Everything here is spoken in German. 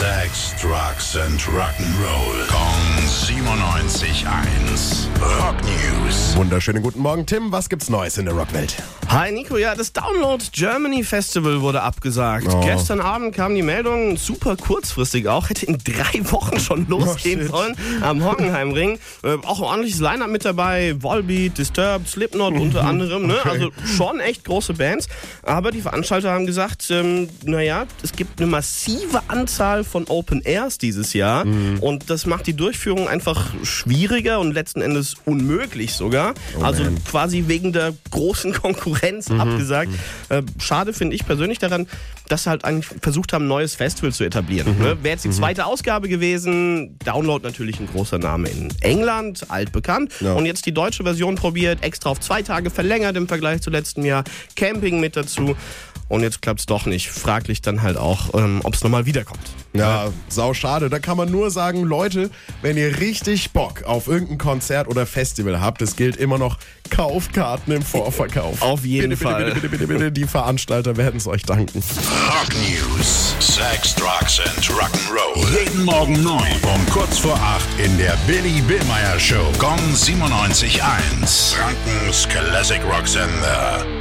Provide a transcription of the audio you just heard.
Sex, Drugs and Rock'n'Roll. Kong 97.1. Rock News. Wunderschönen guten Morgen, Tim. Was gibt's Neues in der Rockwelt? Hi Nico, ja, das Download Germany Festival wurde abgesagt. Oh. Gestern Abend kam die Meldung, super kurzfristig auch, hätte in drei Wochen schon losgehen Oh, sollen am Hockenheimring. Äh, auch ein ordentliches Line-Up mit dabei, Volbeat, Disturbed, Slipknot unter anderem. Ne? Okay. Also schon echt große Bands. Aber die Veranstalter haben gesagt, ähm, naja, es gibt eine massive Anzahl von Open Airs dieses Jahr Mhm. und das macht die Durchführung einfach schwieriger und letzten Endes unmöglich sogar. also Oh man. Mhm. quasi wegen der großen Konkurrenz abgesagt. Äh, schade finde ich persönlich daran, dass sie halt eigentlich versucht haben, ein neues Festival zu etablieren. Mhm. Ne? Wäre jetzt die zweite Ausgabe gewesen, Download natürlich ein großer Name in England, altbekannt. Ja. Und jetzt die deutsche Version probiert, extra auf zwei Tage verlängert im Vergleich zu letztem Jahr, Camping mit dazu. Und jetzt klappt es doch nicht. Fraglich dann halt auch, ähm, ob es nochmal wiederkommt. Ja, sau schade. Da kann man nur sagen, Leute, wenn ihr richtig Bock auf irgendein Konzert oder Festival habt, es gilt immer noch, kauft Karten im Vorverkauf. Auf jeden bitte, Fall. Bitte, bitte, bitte, bitte, bitte, die Veranstalter werden es euch danken. Rock News. Sex, Drugs and Rock'n'Roll. Jeden Morgen 9 um kurz vor 8 in der Billy Billmeyer Show. Gong 97.1. Frankens Classic Rock Sender.